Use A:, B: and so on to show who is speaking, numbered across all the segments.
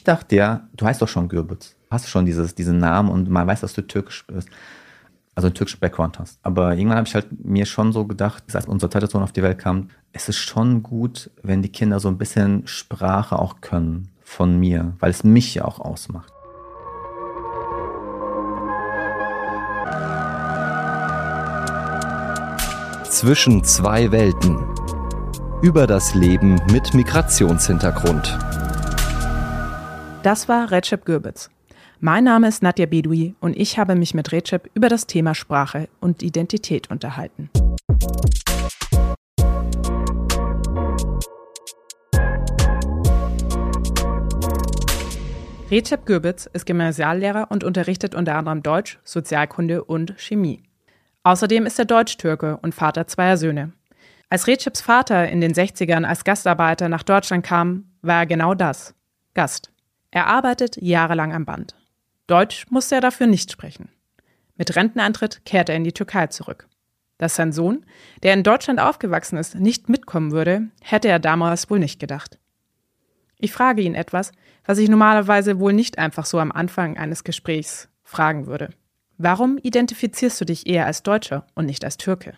A: ich dachte ja, du heißt doch schon Gürbitz. Hast schon dieses, diesen Namen und man weiß, dass du türkisch bist. Also einen türkischen Background hast. Aber irgendwann habe ich halt mir schon so gedacht, als unser zweiter Sohn auf die Welt kam, es ist schon gut, wenn die Kinder so ein bisschen Sprache auch können von mir, weil es mich ja auch ausmacht.
B: Zwischen zwei Welten. Über das Leben mit Migrationshintergrund.
C: Das war Recep Gürbitz. Mein Name ist Nadja Bedui und ich habe mich mit Recep über das Thema Sprache und Identität unterhalten. Recep Gürbitz ist Gymnasiallehrer und unterrichtet unter anderem Deutsch, Sozialkunde und Chemie. Außerdem ist er Deutsch-Türke und Vater zweier Söhne. Als Receps Vater in den 60ern als Gastarbeiter nach Deutschland kam, war er genau das, Gast. Er arbeitet jahrelang am Band. Deutsch musste er dafür nicht sprechen. Mit Rentenantritt kehrte er in die Türkei zurück. Dass sein Sohn, der in Deutschland aufgewachsen ist, nicht mitkommen würde, hätte er damals wohl nicht gedacht. Ich frage ihn etwas, was ich normalerweise wohl nicht einfach so am Anfang eines Gesprächs fragen würde. Warum identifizierst du dich eher als Deutscher und nicht als Türke?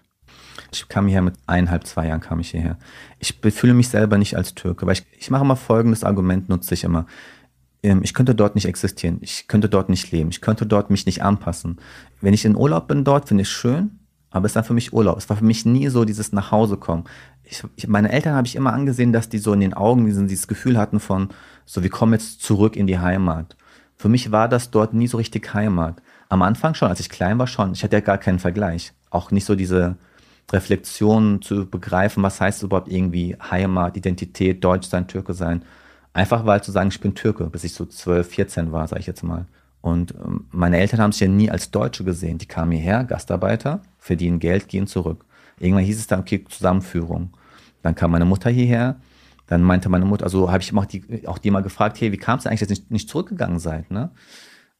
A: Ich kam hierher mit eineinhalb, zwei Jahren kam ich hierher. Ich fühle mich selber nicht als Türke, weil ich, ich mache immer folgendes Argument, nutze ich immer. Ähm, ich könnte dort nicht existieren, ich könnte dort nicht leben, ich könnte dort mich nicht anpassen. Wenn ich in Urlaub bin dort, finde ich es schön, aber es war für mich Urlaub. Es war für mich nie so dieses Nachhausekommen. Ich, ich, meine Eltern habe ich immer angesehen, dass die so in den Augen diesen, dieses Gefühl hatten von, so wir kommen jetzt zurück in die Heimat. Für mich war das dort nie so richtig Heimat. Am Anfang schon, als ich klein war schon. Ich hatte ja gar keinen Vergleich. Auch nicht so diese Reflexion zu begreifen, was heißt überhaupt irgendwie Heimat, Identität, Deutsch sein, Türke sein. Einfach weil zu sagen, ich bin Türke, bis ich so 12, 14 war, sage ich jetzt mal. Und ähm, meine Eltern haben sich ja nie als Deutsche gesehen. Die kamen hierher, Gastarbeiter, verdienen Geld, gehen zurück. Irgendwann hieß es dann, okay, Zusammenführung. Dann kam meine Mutter hierher, dann meinte meine Mutter, also habe ich auch die, auch die mal gefragt, hey, wie kam es eigentlich, dass ihr nicht, nicht zurückgegangen seid? Ne?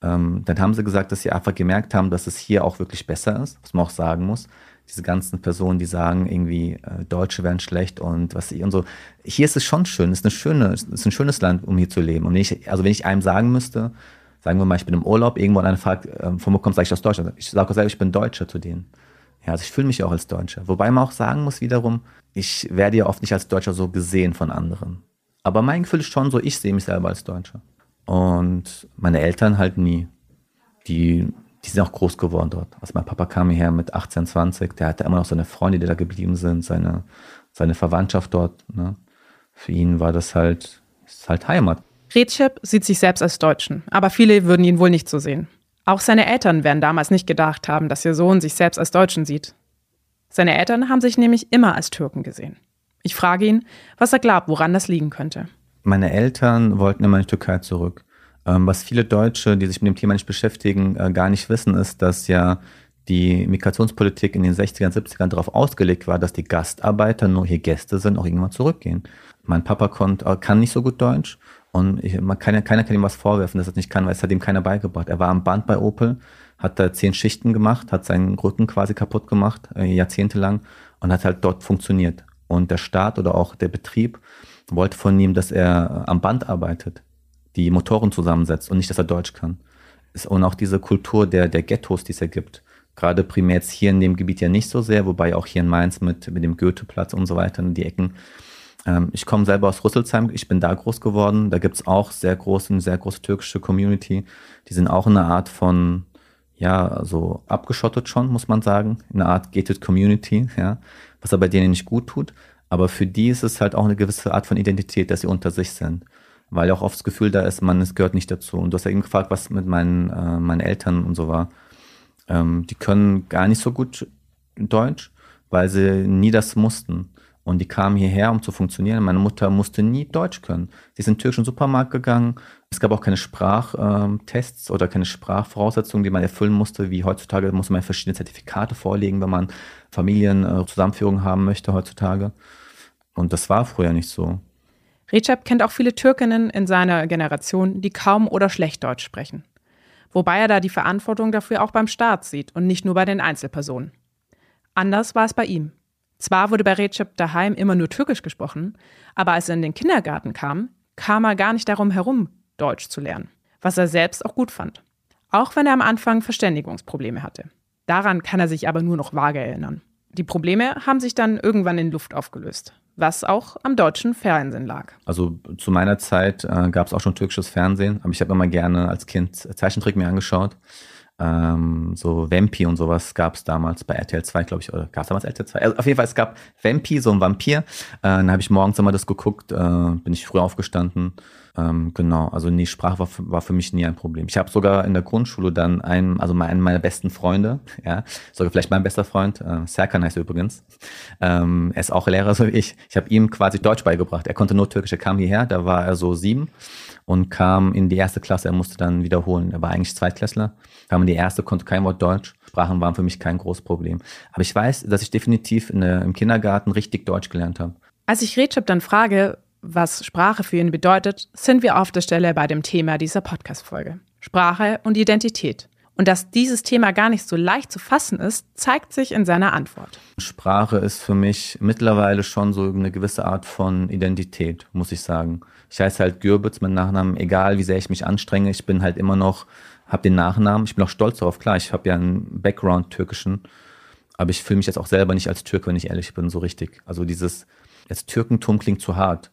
A: Ähm, dann haben sie gesagt, dass sie einfach gemerkt haben, dass es hier auch wirklich besser ist, was man auch sagen muss. Diese ganzen Personen, die sagen, irgendwie äh, Deutsche wären schlecht und was ich und so. Hier ist es schon schön, es ist, eine schöne, es ist ein schönes Land, um hier zu leben. Und wenn ich, also wenn ich einem sagen müsste, sagen wir mal, ich bin im Urlaub, irgendwo und einer fragt, äh, von wo kommst du eigentlich aus Deutschland? Ich sage selber, ich bin Deutscher zu denen. Ja, also ich fühle mich auch als Deutscher. Wobei man auch sagen muss wiederum, ich werde ja oft nicht als Deutscher so gesehen von anderen. Aber mein Gefühl ist schon so, ich sehe mich selber als Deutscher. Und meine Eltern halt nie. Die, die sind auch groß geworden dort. Also mein Papa kam hierher mit 18, 20, der hatte immer noch seine Freunde, die da geblieben sind, seine, seine Verwandtschaft dort. Ne? Für ihn war das halt, ist halt Heimat.
C: Recep sieht sich selbst als Deutschen, aber viele würden ihn wohl nicht so sehen. Auch seine Eltern werden damals nicht gedacht haben, dass ihr Sohn sich selbst als Deutschen sieht. Seine Eltern haben sich nämlich immer als Türken gesehen. Ich frage ihn, was er glaubt, woran das liegen könnte.
A: Meine Eltern wollten immer in die Türkei zurück. Ähm, was viele Deutsche, die sich mit dem Thema nicht beschäftigen, äh, gar nicht wissen, ist, dass ja die Migrationspolitik in den 60ern, 70ern darauf ausgelegt war, dass die Gastarbeiter nur hier Gäste sind, auch irgendwann zurückgehen. Mein Papa konnt, äh, kann nicht so gut Deutsch und ich, man, keiner, keiner kann ihm was vorwerfen, dass er das nicht kann, weil es hat ihm keiner beigebracht. Er war am Band bei Opel, hat da zehn Schichten gemacht, hat seinen Rücken quasi kaputt gemacht, äh, jahrzehntelang und hat halt dort funktioniert. Und der Staat oder auch der Betrieb wollte von ihm, dass er am Band arbeitet, die Motoren zusammensetzt und nicht, dass er Deutsch kann. Und auch diese Kultur der, der Ghettos, die es ja gibt. Gerade primär jetzt hier in dem Gebiet ja nicht so sehr, wobei auch hier in Mainz mit, mit dem Goetheplatz und so weiter, in die Ecken. Ähm, ich komme selber aus Rüsselsheim, ich bin da groß geworden. Da gibt es auch sehr große, eine sehr große türkische Community. Die sind auch eine Art von, ja, so abgeschottet schon, muss man sagen. Eine Art gated Community, ja, was aber denen nicht gut tut. Aber für die ist es halt auch eine gewisse Art von Identität, dass sie unter sich sind. Weil auch oft das Gefühl da ist, man, es gehört nicht dazu. Und du hast ja eben gefragt, was mit meinen, äh, meinen Eltern und so war. Ähm, die können gar nicht so gut Deutsch, weil sie nie das mussten. Und die kamen hierher, um zu funktionieren. Meine Mutter musste nie Deutsch können. Sie ist in den türkischen Supermarkt gegangen. Es gab auch keine Sprachtests oder keine Sprachvoraussetzungen, die man erfüllen musste, wie heutzutage muss man verschiedene Zertifikate vorlegen, wenn man Familienzusammenführung äh, haben möchte heutzutage. Und das war früher nicht so.
C: Recep kennt auch viele Türkinnen in seiner Generation, die kaum oder schlecht Deutsch sprechen. Wobei er da die Verantwortung dafür auch beim Staat sieht und nicht nur bei den Einzelpersonen. Anders war es bei ihm. Zwar wurde bei Recep daheim immer nur Türkisch gesprochen, aber als er in den Kindergarten kam, kam er gar nicht darum herum, Deutsch zu lernen, was er selbst auch gut fand. Auch wenn er am Anfang Verständigungsprobleme hatte. Daran kann er sich aber nur noch vage erinnern. Die Probleme haben sich dann irgendwann in Luft aufgelöst, was auch am deutschen Fernsehen lag.
A: Also zu meiner Zeit äh, gab es auch schon türkisches Fernsehen, aber ich habe immer gerne als Kind Zeichentrick mir angeschaut. Ähm, so Vampi und sowas gab es damals bei RTL 2, glaube ich, oder gab es damals RTL 2? Also auf jeden Fall, es gab Vampi, so ein Vampir. Äh, dann habe ich morgens immer das geguckt, äh, bin ich früh aufgestanden. Ähm, genau, also nee, Sprache war, war für mich nie ein Problem. Ich habe sogar in der Grundschule dann einen, also einen meiner besten Freunde, ja, sogar vielleicht mein bester Freund, äh, Serkan heißt er übrigens, ähm, er ist auch Lehrer so wie ich. Ich habe ihm quasi Deutsch beigebracht. Er konnte nur Türkisch, er kam hierher, da war er so sieben und kam in die erste Klasse. Er musste dann wiederholen. Er war eigentlich Zweitklässler, kam in die erste, konnte kein Wort Deutsch. Sprachen waren für mich kein großes Problem. Aber ich weiß, dass ich definitiv der, im Kindergarten richtig Deutsch gelernt habe.
C: Als ich Recep dann frage, was Sprache für ihn bedeutet, sind wir auf der Stelle bei dem Thema dieser Podcast-Folge. Sprache und Identität. Und dass dieses Thema gar nicht so leicht zu fassen ist, zeigt sich in seiner Antwort.
A: Sprache ist für mich mittlerweile schon so eine gewisse Art von Identität, muss ich sagen. Ich heiße halt Gürbitz mit Nachnamen, egal wie sehr ich mich anstrenge, ich bin halt immer noch, habe den Nachnamen, ich bin auch stolz darauf, klar, ich habe ja einen Background türkischen, aber ich fühle mich jetzt auch selber nicht als Türke, wenn ich ehrlich bin, so richtig. Also dieses, jetzt Türkentum klingt zu hart,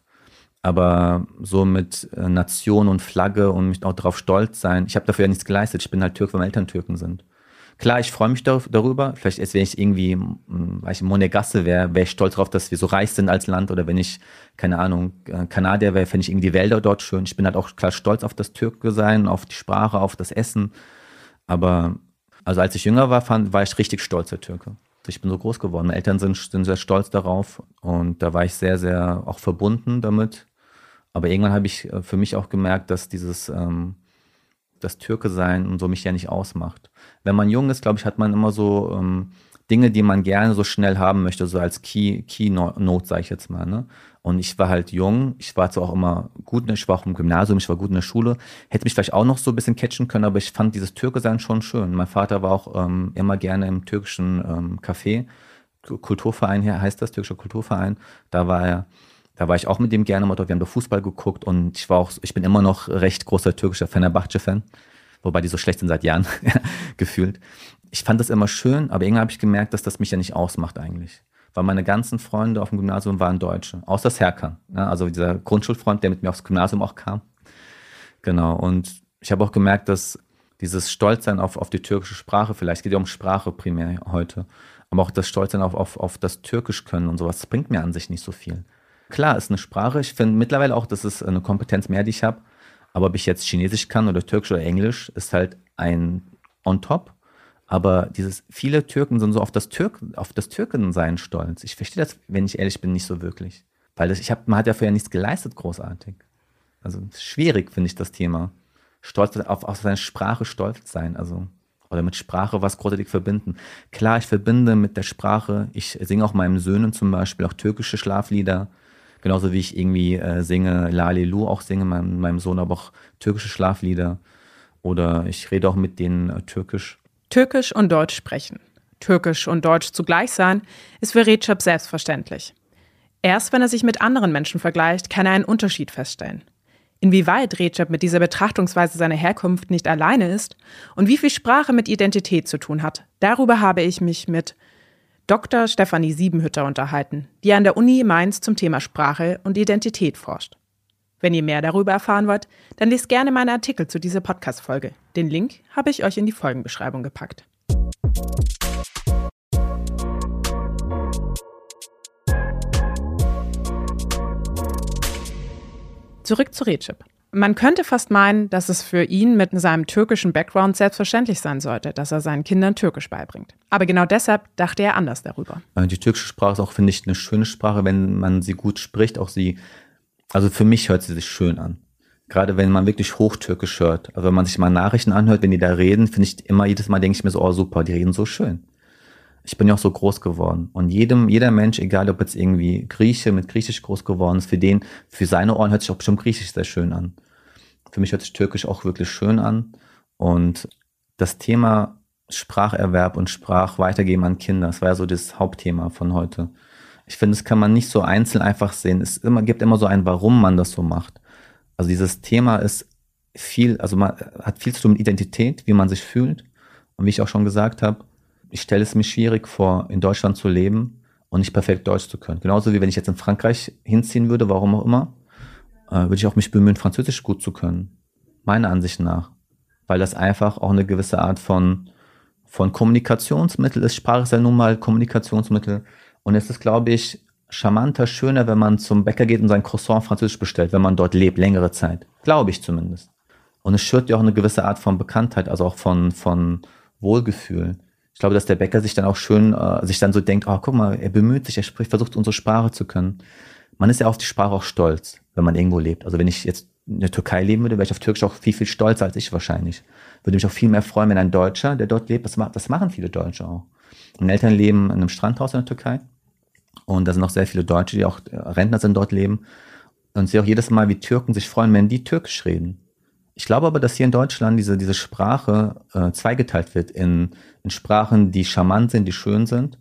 A: aber so mit äh, Nation und Flagge und mich auch darauf stolz sein. Ich habe dafür ja nichts geleistet. Ich bin halt Türk, weil meine Eltern Türken sind. Klar, ich freue mich darüber. Vielleicht, als wenn ich irgendwie, weil ich Monegasse wäre, wäre ich stolz darauf, dass wir so reich sind als Land. Oder wenn ich, keine Ahnung, äh, Kanadier wäre, fände ich irgendwie die Wälder dort schön. Ich bin halt auch klar stolz auf das Türke sein, auf die Sprache, auf das Essen. Aber, also als ich jünger war, fand, war ich richtig stolz, der Türke. Ich bin so groß geworden. Meine Eltern sind, sind sehr stolz darauf. Und da war ich sehr, sehr auch verbunden damit. Aber irgendwann habe ich äh, für mich auch gemerkt, dass dieses ähm, das Türke sein und so mich ja nicht ausmacht. Wenn man jung ist, glaube ich, hat man immer so ähm, Dinge, die man gerne so schnell haben möchte, so als Key, Keynote, sage ich jetzt mal. Ne? Und ich war halt jung, ich war zwar auch immer gut, ich war auch im Gymnasium, ich war gut in der Schule, hätte mich vielleicht auch noch so ein bisschen catchen können, aber ich fand dieses Türke sein schon schön. Mein Vater war auch ähm, immer gerne im türkischen ähm, Café, Kulturverein hier heißt das, türkischer Kulturverein, da war er da war ich auch mit dem gerne mal dort. Wir haben da Fußball geguckt und ich war auch, ich bin immer noch recht großer türkischer Fenerbahce-Fan, wobei die so schlecht sind seit Jahren gefühlt. Ich fand das immer schön, aber irgendwann habe ich gemerkt, dass das mich ja nicht ausmacht eigentlich. Weil meine ganzen Freunde auf dem Gymnasium waren Deutsche, außer Serkan, ne? also dieser Grundschulfreund, der mit mir aufs Gymnasium auch kam. Genau, und ich habe auch gemerkt, dass dieses Stolzsein auf, auf die türkische Sprache, vielleicht geht ja um Sprache primär heute, aber auch das Stolzsein auf, auf, auf das Türkisch können und sowas, das bringt mir an sich nicht so viel. Klar, ist eine Sprache. Ich finde mittlerweile auch, das ist eine Kompetenz mehr, die ich habe. Aber ob ich jetzt Chinesisch kann oder Türkisch oder Englisch, ist halt ein on top. Aber dieses, viele Türken sind so auf das Türk, auf das Türkensein stolz. Ich verstehe das, wenn ich ehrlich bin, nicht so wirklich. Weil das, ich hab, man hat ja vorher nichts geleistet, großartig. Also schwierig, finde ich, das Thema. Stolz auf, auf seine Sprache stolz sein. Also, oder mit Sprache was großartig verbinden. Klar, ich verbinde mit der Sprache, ich singe auch meinen Söhnen zum Beispiel auch türkische Schlaflieder. Genauso wie ich irgendwie äh, singe, Lalilu auch singe, meinem, meinem Sohn aber auch türkische Schlaflieder. Oder ich rede auch mit denen äh, türkisch.
C: Türkisch und Deutsch sprechen. Türkisch und Deutsch zugleich sein, ist für Recep selbstverständlich. Erst wenn er sich mit anderen Menschen vergleicht, kann er einen Unterschied feststellen. Inwieweit Recep mit dieser Betrachtungsweise seiner Herkunft nicht alleine ist und wie viel Sprache mit Identität zu tun hat, darüber habe ich mich mit Dr. Stefanie Siebenhütter unterhalten, die an der Uni Mainz zum Thema Sprache und Identität forscht. Wenn ihr mehr darüber erfahren wollt, dann lest gerne meine Artikel zu dieser Podcast-Folge. Den Link habe ich euch in die Folgenbeschreibung gepackt. Zurück zu Recep. Man könnte fast meinen, dass es für ihn mit seinem türkischen Background selbstverständlich sein sollte, dass er seinen Kindern Türkisch beibringt. Aber genau deshalb dachte er anders darüber.
A: Äh, die türkische Sprache ist auch, finde ich, eine schöne Sprache, wenn man sie gut spricht. Auch sie, also für mich hört sie sich schön an. Gerade wenn man wirklich Hochtürkisch hört. Also wenn man sich mal Nachrichten anhört, wenn die da reden, finde ich immer, jedes Mal denke ich mir so, oh super, die reden so schön ich bin ja auch so groß geworden. Und jedem, jeder Mensch, egal ob jetzt irgendwie Grieche mit Griechisch groß geworden ist, für den, für seine Ohren hört sich auch bestimmt Griechisch sehr schön an. Für mich hört sich Türkisch auch wirklich schön an. Und das Thema Spracherwerb und Sprachweitergeben an Kinder, das war ja so das Hauptthema von heute. Ich finde, das kann man nicht so einzeln einfach sehen. Es immer, gibt immer so ein, warum man das so macht. Also dieses Thema ist viel, also man hat viel zu tun mit Identität, wie man sich fühlt. Und wie ich auch schon gesagt habe, ich stelle es mir schwierig vor, in Deutschland zu leben und nicht perfekt Deutsch zu können. Genauso wie wenn ich jetzt in Frankreich hinziehen würde, warum auch immer, äh, würde ich auch mich bemühen, Französisch gut zu können. Meiner Ansicht nach. Weil das einfach auch eine gewisse Art von, von Kommunikationsmittel ist. Sprache ist ja nun mal Kommunikationsmittel. Und es ist, glaube ich, charmanter, schöner, wenn man zum Bäcker geht und sein Croissant französisch bestellt, wenn man dort lebt, längere Zeit. Glaube ich zumindest. Und es schürt ja auch eine gewisse Art von Bekanntheit, also auch von, von Wohlgefühl. Ich glaube, dass der Bäcker sich dann auch schön, äh, sich dann so denkt, oh, guck mal, er bemüht sich, er spricht, versucht unsere Sprache zu können. Man ist ja auf die Sprache auch stolz, wenn man irgendwo lebt. Also wenn ich jetzt in der Türkei leben würde, wäre ich auf Türkisch auch viel, viel stolzer als ich wahrscheinlich. Würde mich auch viel mehr freuen, wenn ein Deutscher, der dort lebt, das, macht, das machen viele Deutsche auch. Meine Eltern leben in einem Strandhaus in der Türkei und da sind auch sehr viele Deutsche, die auch äh, Rentner sind, dort leben. Und sehe auch jedes Mal, wie Türken sich freuen, wenn die Türkisch reden. Ich glaube aber, dass hier in Deutschland diese, diese Sprache äh, zweigeteilt wird in, in Sprachen, die charmant sind, die schön sind.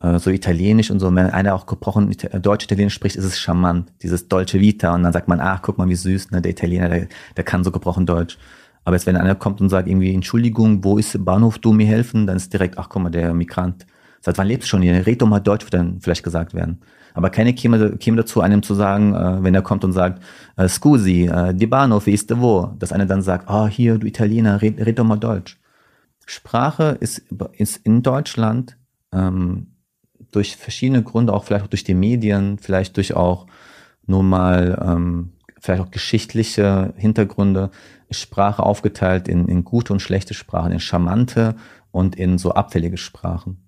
A: Äh, so Italienisch und so. Wenn einer auch gebrochen äh, Deutsch-Italienisch spricht, ist es charmant. Dieses Dolce Vita. Und dann sagt man, ach, guck mal, wie süß, ne? der Italiener, der, der kann so gebrochen Deutsch. Aber jetzt, wenn einer kommt und sagt irgendwie, Entschuldigung, wo ist Bahnhof, du mir helfen, dann ist direkt, ach guck mal, der Migrant Seit wann lebst du schon hier? Red doch mal Deutsch, wird dann vielleicht gesagt werden. Aber keine käme, käme dazu, einem zu sagen, äh, wenn er kommt und sagt, äh, scusi, äh, di Bahnhof, wie ist de wo? Dass einer dann sagt, oh, hier, du Italiener, red, red doch mal Deutsch. Sprache ist, ist in Deutschland ähm, durch verschiedene Gründe, auch vielleicht auch durch die Medien, vielleicht durch auch nur mal ähm, vielleicht auch geschichtliche Hintergründe, ist Sprache aufgeteilt in, in gute und schlechte Sprachen, in charmante und in so abfällige Sprachen.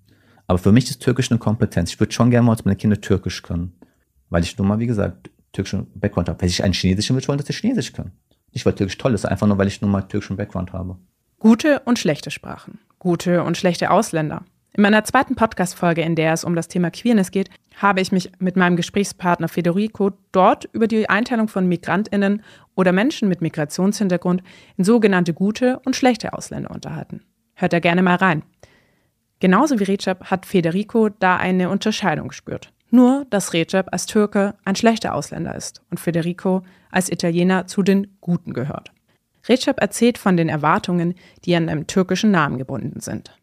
A: Aber für mich ist Türkisch eine Kompetenz. Ich würde schon gerne mal als meine Kinder Türkisch können. Weil ich nun mal, wie gesagt, türkischen Background habe. Wenn ich einen chinesischen würde, wollen, dass sie Chinesisch können. Nicht, weil Türkisch toll ist, einfach nur, weil ich nun mal türkischen Background habe.
C: Gute und schlechte Sprachen. Gute und schlechte Ausländer. In meiner zweiten Podcast-Folge, in der es um das Thema Queerness geht, habe ich mich mit meinem Gesprächspartner Federico dort über die Einteilung von MigrantInnen oder Menschen mit Migrationshintergrund in sogenannte gute und schlechte Ausländer unterhalten. Hört da gerne mal rein. Genauso wie Recep hat Federico da eine Unterscheidung gespürt. Nur, dass Recep als Türke ein schlechter Ausländer ist und Federico als Italiener zu den Guten gehört. Recep erzählt von den Erwartungen, die an einem türkischen Namen gebunden sind.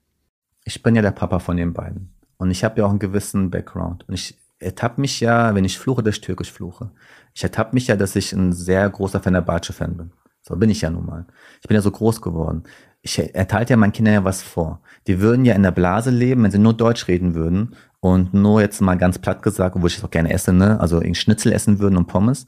A: Ich bin ja der Papa von den beiden. Und ich habe ja auch einen gewissen Background. Und ich ertappe mich ja, wenn ich fluche, dass ich türkisch fluche. Ich ertappe mich ja, dass ich ein sehr großer Fenerbahce-Fan bin. So bin ich ja nun mal. Ich bin ja so groß geworden ich erteile ja meinen Kindern ja was vor. Die würden ja in der Blase leben, wenn sie nur Deutsch reden würden und nur jetzt mal ganz platt gesagt, obwohl ich es auch gerne esse, ne, also in Schnitzel essen würden und Pommes.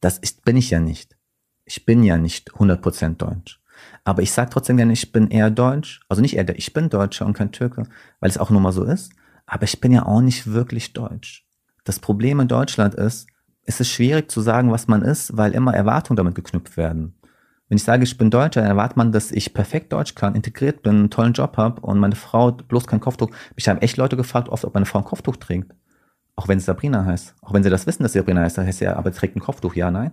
A: Das ist, bin ich ja nicht. Ich bin ja nicht 100% Deutsch. Aber ich sage trotzdem gerne, ich bin eher Deutsch. Also nicht eher, ich bin Deutscher und kein Türke, weil es auch nur mal so ist. Aber ich bin ja auch nicht wirklich Deutsch. Das Problem in Deutschland ist, es ist schwierig zu sagen, was man ist, weil immer Erwartungen damit geknüpft werden. Wenn ich sage, ich bin Deutscher, dann erwartet man, dass ich perfekt Deutsch kann, integriert bin, einen tollen Job habe und meine Frau bloß kein Kopftuch. Mich haben echt Leute gefragt, oft, ob meine Frau ein Kopftuch trägt. Auch wenn es Sabrina heißt. Auch wenn sie das wissen, dass Sabrina heißt, dann heißt sie ja, aber trägt ein Kopftuch. Ja, nein.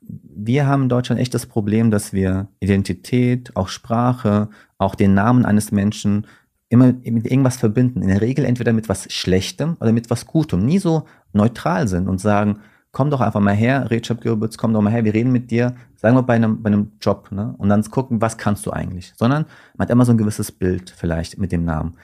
A: Wir haben in Deutschland echt das Problem, dass wir Identität, auch Sprache, auch den Namen eines Menschen immer mit irgendwas verbinden. In der Regel entweder mit was Schlechtem oder mit was Gutem. Nie so neutral sind und sagen, komm doch einfach mal her, Recep Gürbitz, komm doch mal her, wir reden mit dir, sagen wir bei einem, bei einem Job, ne? Und dann gucken, was kannst du eigentlich? Sondern man hat immer so ein gewisses Bild vielleicht mit dem Namen.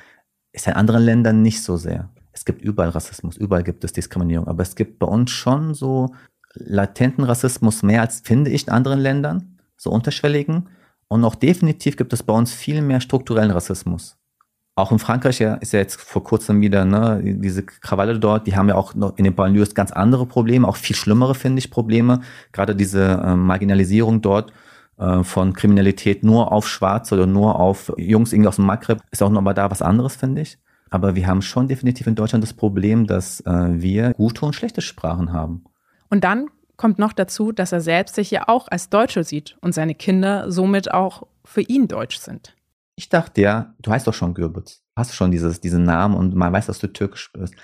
A: Ist in anderen Ländern nicht so sehr. Es gibt überall Rassismus, überall gibt es Diskriminierung, aber es gibt bei uns schon so latenten Rassismus mehr als, finde ich, in anderen Ländern, so unterschwelligen. Und auch definitiv gibt es bei uns viel mehr strukturellen Rassismus auch in Frankreich ja, ist ja jetzt vor kurzem wieder ne, diese Krawalle dort, die haben ja auch noch in den Banlieues ganz andere Probleme, auch viel schlimmere, finde ich, Probleme. Gerade diese äh, Marginalisierung dort äh, von Kriminalität nur auf Schwarz oder nur auf Jungs irgendwie aus dem Maghreb ist auch nochmal da was anderes, finde ich. Aber wir haben schon definitiv in Deutschland das Problem, dass äh, wir gute und schlechte Sprachen haben.
C: Und dann kommt noch dazu, dass er selbst sich ja auch als Deutscher sieht und seine Kinder somit auch für ihn deutsch sind.
A: Ich dachte ja, du heißt doch schon Gürbüz. Hast schon dieses, diesen Namen und man weiß, dass du türkisch bist.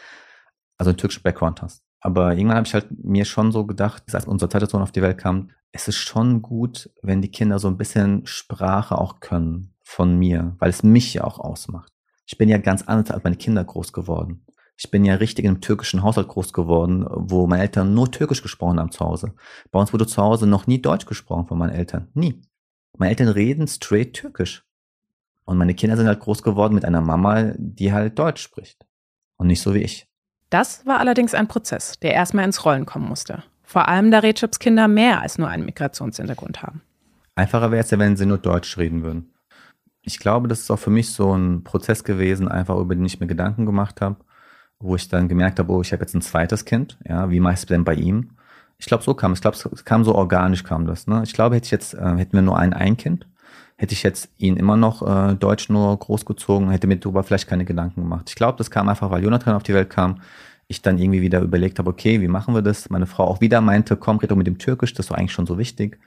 A: Also einen türkischen Background hast. Aber irgendwann habe ich halt mir schon so gedacht, als unsere zweite Sohn auf die Welt kam, es ist schon gut, wenn die Kinder so ein bisschen Sprache auch können von mir, weil es mich ja auch ausmacht. Ich bin ja ganz anders als meine Kinder groß geworden. Ich bin ja richtig in einem türkischen Haushalt groß geworden, wo meine Eltern nur Türkisch gesprochen haben zu Hause. Bei uns wurde zu Hause noch nie Deutsch gesprochen von meinen Eltern. Nie. Meine Eltern reden straight türkisch. Und meine Kinder sind halt groß geworden mit einer Mama, die halt Deutsch spricht. Und nicht so wie ich.
C: Das war allerdings ein Prozess, der erstmal ins Rollen kommen musste. Vor allem, da Recep's Kinder mehr als nur einen Migrationshintergrund haben.
A: Einfacher wäre es ja, wenn sie nur Deutsch reden würden. Ich glaube, das ist auch für mich so ein Prozess gewesen, einfach über den ich mir Gedanken gemacht habe, wo ich dann gemerkt habe, oh, ich habe jetzt ein zweites Kind. Ja, wie mache ich es denn bei ihm? Ich glaube, so kam es. Ich glaube, es kam so organisch kam das. Ne? Ich glaube, hätte ich jetzt, äh, hätten wir nur ein ein Kind, hätte ich jetzt ihn immer noch äh, Deutsch nur großgezogen, hätte mir darüber vielleicht keine Gedanken gemacht. Ich glaube, das kam einfach, weil Jonathan auf die Welt kam. Ich dann irgendwie wieder überlegt habe, okay, wie machen wir das? Meine Frau auch wieder meinte, komm, red doch mit dem Türkisch, das ist doch eigentlich schon so wichtig.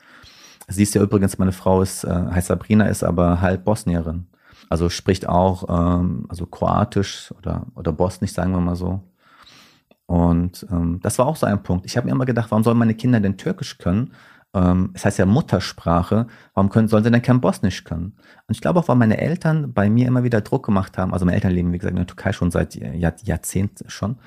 A: Sie ist ja übrigens, meine Frau ist, äh, heißt Sabrina, ist aber halb Bosnierin. Also spricht auch, ähm, also Kroatisch oder, oder Bosnisch, sagen wir mal so. Und ähm, das war auch so ein Punkt. Ich habe mir immer gedacht, warum sollen meine Kinder denn Türkisch können? Ähm, es heißt ja Muttersprache, warum können, sollen sie denn kein Bosnisch können? Und ich glaube auch, weil meine Eltern bei mir immer wieder Druck gemacht haben. Also meine Eltern leben, wie gesagt, in der Türkei schon seit Jahr, Jahrzehnten schon.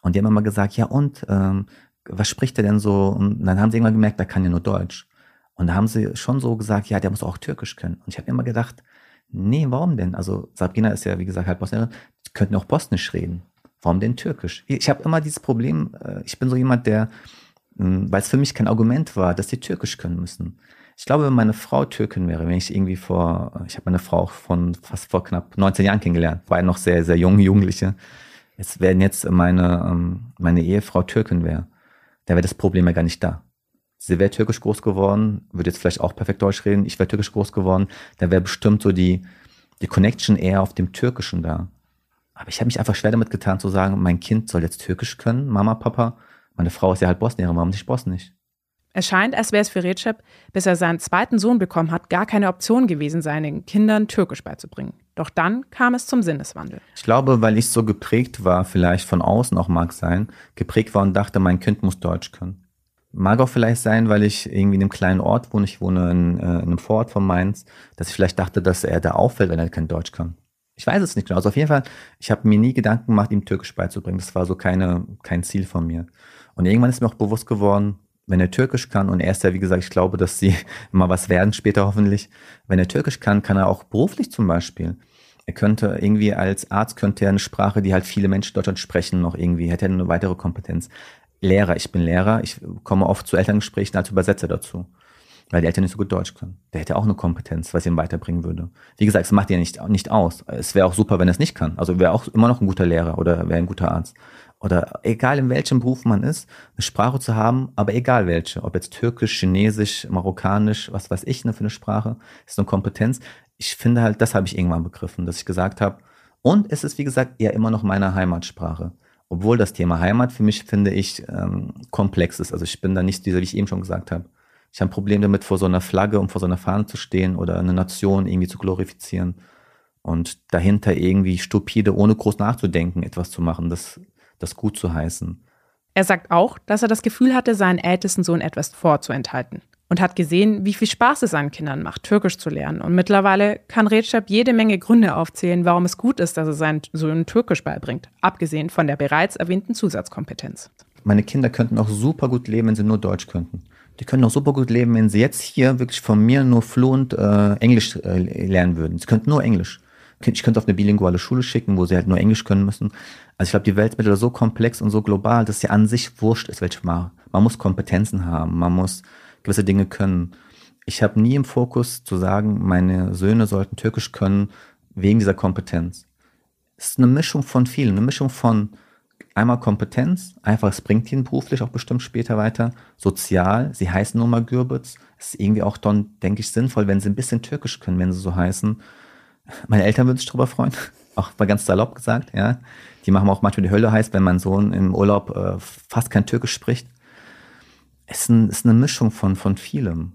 A: Und die haben immer gesagt, ja und, ähm, was spricht der denn so? Und dann haben sie irgendwann gemerkt, der kann ja nur Deutsch. Und da haben sie schon so gesagt, ja, der muss auch Türkisch können. Und ich habe immer gedacht, nee, warum denn? Also Sabrina ist ja, wie gesagt, halt Bosnierin, die könnten auch Bosnisch reden. Warum denn Türkisch? Ich habe immer dieses Problem, äh, ich bin so jemand, der, weil es für mich kein Argument war, dass die Türkisch können müssen. Ich glaube, wenn meine Frau Türkin wäre, wenn ich irgendwie vor, ich habe meine Frau von fast vor knapp 19 Jahren kennengelernt, war noch sehr, sehr jung, Jugendliche. Jetzt werden jetzt meine, ähm, meine Ehefrau Türkin wäre, da wäre das Problem ja gar nicht da. Sie wäre türkisch groß geworden, würde jetzt vielleicht auch perfekt Deutsch reden, ich wäre türkisch groß geworden, da wäre bestimmt so die, die Connection eher auf dem Türkischen da. Aber ich habe mich einfach schwer damit getan zu sagen, mein Kind soll jetzt Türkisch können, Mama, Papa. Meine Frau ist ja halt Bosnierin, warum nicht Bosnisch?
C: Es scheint, als wäre es für Recep, bis er seinen zweiten Sohn bekommen hat, gar keine Option gewesen, seinen Kindern Türkisch beizubringen. Doch dann kam es zum Sinneswandel.
A: Ich glaube, weil ich so geprägt war, vielleicht von außen auch mag sein, geprägt war und dachte, mein Kind muss Deutsch können. Mag auch vielleicht sein, weil ich irgendwie in einem kleinen Ort wohne. Ich wohne in, äh, in einem Vorort von Mainz, dass ich vielleicht dachte, dass er da auffällt, wenn er kein Deutsch kann. Ich weiß es nicht genau. Also auf jeden Fall, ich habe mir nie Gedanken gemacht, ihm Türkisch beizubringen. Das war so keine, kein Ziel von mir. Und irgendwann ist mir auch bewusst geworden, wenn er Türkisch kann, und er ist ja, wie gesagt, ich glaube, dass sie mal was werden später hoffentlich, wenn er Türkisch kann, kann er auch beruflich zum Beispiel. Er könnte irgendwie als Arzt könnte er eine Sprache, die halt viele Menschen in Deutschland sprechen, noch irgendwie, hätte er eine weitere Kompetenz. Lehrer, ich bin Lehrer, ich komme oft zu Elterngesprächen als Übersetzer dazu, weil die Eltern nicht so gut Deutsch können. Der hätte auch eine Kompetenz, was ihn weiterbringen würde. Wie gesagt, es macht ja nicht, nicht aus. Es wäre auch super, wenn er es nicht kann. Also wäre auch immer noch ein guter Lehrer oder wäre ein guter Arzt. Oder egal in welchem Beruf man ist, eine Sprache zu haben, aber egal welche, ob jetzt Türkisch, Chinesisch, Marokkanisch, was weiß ich, ne, für eine Sprache, ist eine Kompetenz. Ich finde halt, das habe ich irgendwann begriffen, dass ich gesagt habe, und es ist, wie gesagt, ja immer noch meine Heimatsprache obwohl das Thema Heimat für mich, finde ich, ähm, komplex ist. Also ich bin da nicht dieser, wie ich eben schon gesagt habe. Ich habe ein Problem damit, vor so einer Flagge und vor so einer Fahne zu stehen oder eine Nation irgendwie zu glorifizieren und dahinter irgendwie stupide, ohne groß nachzudenken, etwas zu machen, das, das gut zu heißen.
C: Er sagt auch, dass er das Gefühl hatte, seinen ältesten Sohn etwas vorzuenthalten und hat gesehen, wie viel Spaß es seinen Kindern macht, Türkisch zu lernen. Und mittlerweile kann Recep jede Menge Gründe aufzählen, warum es gut ist, dass er seinen Sohn Türkisch beibringt, abgesehen von der bereits erwähnten Zusatzkompetenz.
A: Meine Kinder könnten auch super gut leben, wenn sie nur Deutsch könnten. Die können auch super gut leben, wenn sie jetzt hier wirklich von mir nur fluent äh, Englisch äh, lernen würden. Sie könnten nur Englisch. Ich könnte auf eine bilinguale Schule schicken, wo sie halt nur Englisch können müssen. Also ich glaube, die Welt ist so komplex und so global, dass sie an sich wurscht ist, welche Sprache. Man muss Kompetenzen haben, man muss gewisse Dinge können. Ich habe nie im Fokus zu sagen, meine Söhne sollten Türkisch können wegen dieser Kompetenz. Es ist eine Mischung von vielen, eine Mischung von einmal Kompetenz, einfach es bringt ihn beruflich auch bestimmt später weiter, sozial, sie heißen nun mal Gürbitz, es ist irgendwie auch dann, denke ich, sinnvoll, wenn sie ein bisschen Türkisch können, wenn sie so heißen. Meine Eltern würden sich darüber freuen, auch mal ganz salopp gesagt, ja. Die machen auch manchmal die Hölle heiß, wenn mein Sohn im Urlaub äh, fast kein Türkisch spricht es ist, ein, ist eine Mischung von, von vielem.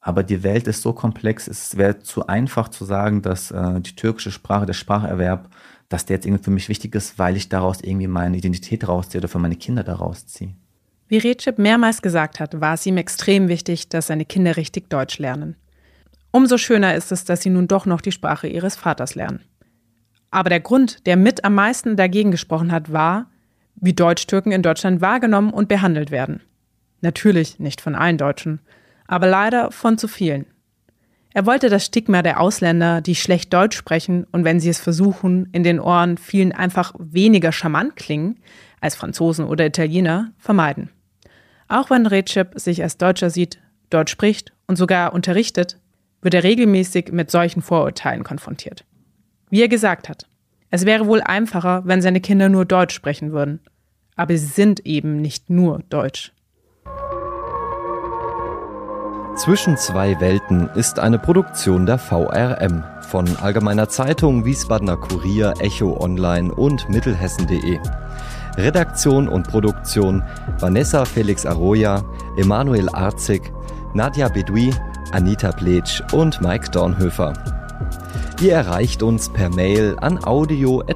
A: Aber die Welt ist so komplex, es wäre zu einfach zu sagen, dass äh, die türkische Sprache, der Spracherwerb, dass der jetzt irgendwie für mich wichtig ist, weil ich daraus irgendwie meine Identität rausziehe oder für meine Kinder daraus ziehe.
C: Wie Recep mehrmals gesagt hat, war es ihm extrem wichtig, dass seine Kinder richtig Deutsch lernen. Umso schöner ist es, dass sie nun doch noch die Sprache ihres Vaters lernen. Aber der Grund, der mit am meisten dagegen gesprochen hat, war, wie Deutsch-Türken in Deutschland wahrgenommen und behandelt werden. Natürlich nicht von allen Deutschen, aber leider von zu vielen. Er wollte das Stigma der Ausländer, die schlecht Deutsch sprechen und wenn sie es versuchen, in den Ohren vielen einfach weniger charmant klingen als Franzosen oder Italiener, vermeiden. Auch wenn Recep sich als Deutscher sieht, Deutsch spricht und sogar unterrichtet, wird er regelmäßig mit solchen Vorurteilen konfrontiert. Wie er gesagt hat, es wäre wohl einfacher, wenn seine Kinder nur Deutsch sprechen würden. Aber sie sind eben nicht nur Deutsch.
B: Zwischen zwei Welten ist eine Produktion der VRM von Allgemeiner Zeitung, Wiesbadener Kurier, Echo Online und Mittelhessen.de. Redaktion und Produktion Vanessa Felix Arroya, Emanuel Arzig, Nadja Bedui, Anita Pletsch und Mike Dornhöfer. Ihr erreicht uns per Mail an audio.vrm.de.